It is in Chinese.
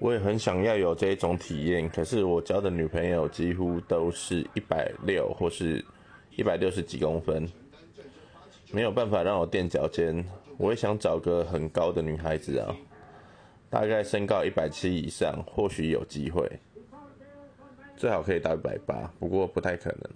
我也很想要有这种体验可是我交的女朋友几乎都是一百六或是一百六十几公分没有办法让我垫脚尖。我也想找个很高的女孩子啊大概身高一百七以上或许有机会最好可以到一百八不过不太可能。